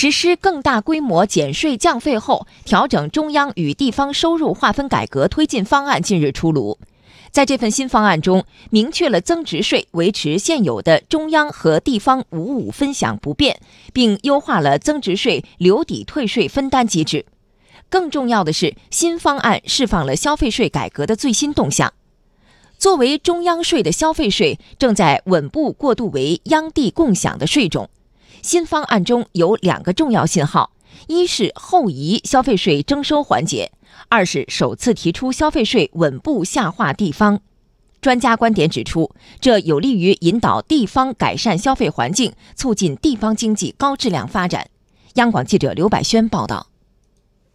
实施更大规模减税降费后，调整中央与地方收入划分改革推进方案近日出炉。在这份新方案中，明确了增值税维持现有的中央和地方五五分享不变，并优化了增值税留抵退税分担机制。更重要的是，新方案释放了消费税改革的最新动向。作为中央税的消费税，正在稳步过渡为央地共享的税种。新方案中有两个重要信号：一是后移消费税征收环节。二是首次提出消费税稳步下划地方，专家观点指出，这有利于引导地方改善消费环境，促进地方经济高质量发展。央广记者刘百轩报道。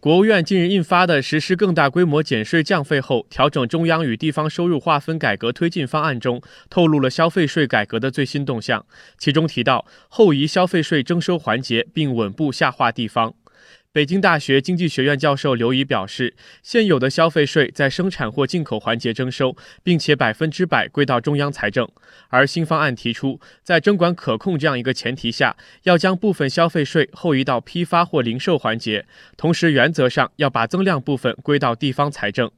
国务院近日印发的实施更大规模减税降费后，调整中央与地方收入划分改革推进方案中，透露了消费税改革的最新动向，其中提到后移消费税征收环节，并稳步下划地方。北京大学经济学院教授刘怡表示，现有的消费税在生产或进口环节征收，并且百分之百归到中央财政。而新方案提出，在征管可控这样一个前提下，要将部分消费税后移到批发或零售环节，同时原则上要把增量部分归到地方财政。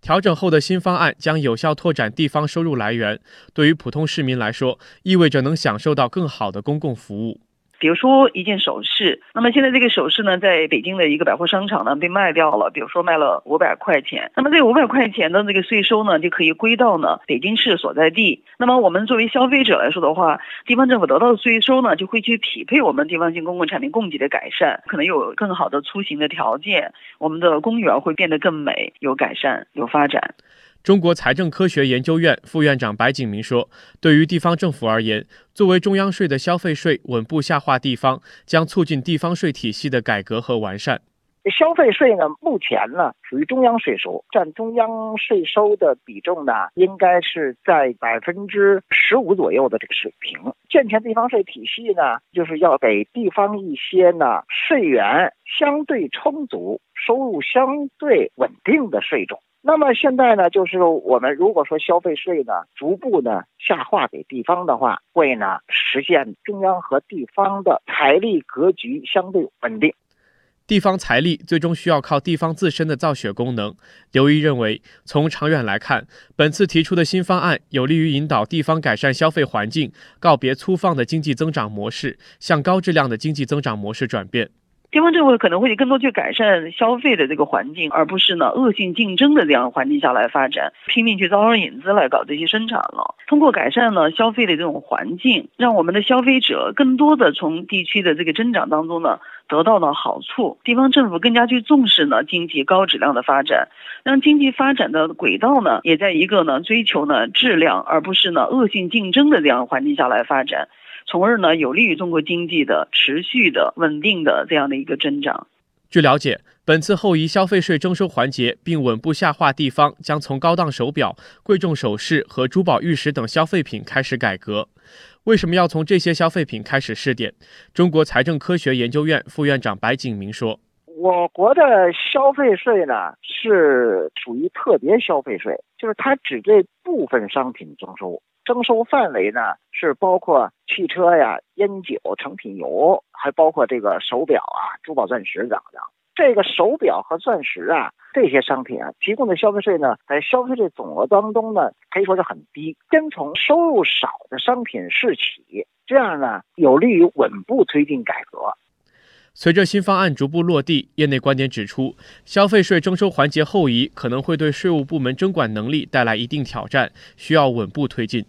调整后的新方案将有效拓展地方收入来源，对于普通市民来说，意味着能享受到更好的公共服务。比如说一件首饰，那么现在这个首饰呢，在北京的一个百货商场呢被卖掉了，比如说卖了五百块钱，那么这五百块钱的这个税收呢，就可以归到呢北京市所在地。那么我们作为消费者来说的话，地方政府得到的税收呢，就会去匹配我们地方性公共产品供给的改善，可能有更好的出行的条件，我们的公园会变得更美，有改善，有发展。中国财政科学研究院副院长白景明说：“对于地方政府而言，作为中央税的消费税稳步下划地方，将促进地方税体系的改革和完善。消费税呢，目前呢属于中央税收，占中央税收的比重呢，应该是在百分之十五左右的这个水平。健全地方税体系呢，就是要给地方一些呢税源相对充足、收入相对稳定的税种。”那么现在呢，就是我们如果说消费税呢逐步呢下划给地方的话，会呢实现中央和地方的财力格局相对稳定。地方财力最终需要靠地方自身的造血功能。刘毅认为，从长远来看，本次提出的新方案有利于引导地方改善消费环境，告别粗放的经济增长模式，向高质量的经济增长模式转变。地方政府可能会更多去改善消费的这个环境，而不是呢恶性竞争的这样环境下来发展，拼命去招商引资来搞这些生产了。通过改善呢消费的这种环境，让我们的消费者更多的从地区的这个增长当中呢得到了好处。地方政府更加去重视呢经济高质量的发展，让经济发展的轨道呢也在一个呢追求呢质量，而不是呢恶性竞争的这样环境下来发展。从而呢，有利于中国经济的持续的、稳定的这样的一个增长。据了解，本次后移消费税征收环节并稳步下划地方，将从高档手表、贵重首饰和珠宝玉石等消费品开始改革。为什么要从这些消费品开始试点？中国财政科学研究院副院长白景明说：“我国的消费税呢，是属于特别消费税，就是它只对部分商品征收。”征收范围呢，是包括汽车呀、烟酒、成品油，还包括这个手表啊、珠宝钻石等等。这个手表和钻石啊这些商品啊，提供的消费税呢，在消费税总额当中呢，可以说是很低。先从收入少的商品试起，这样呢，有利于稳步推进改革。随着新方案逐步落地，业内观点指出，消费税征收环节后移可能会对税务部门征管能力带来一定挑战，需要稳步推进。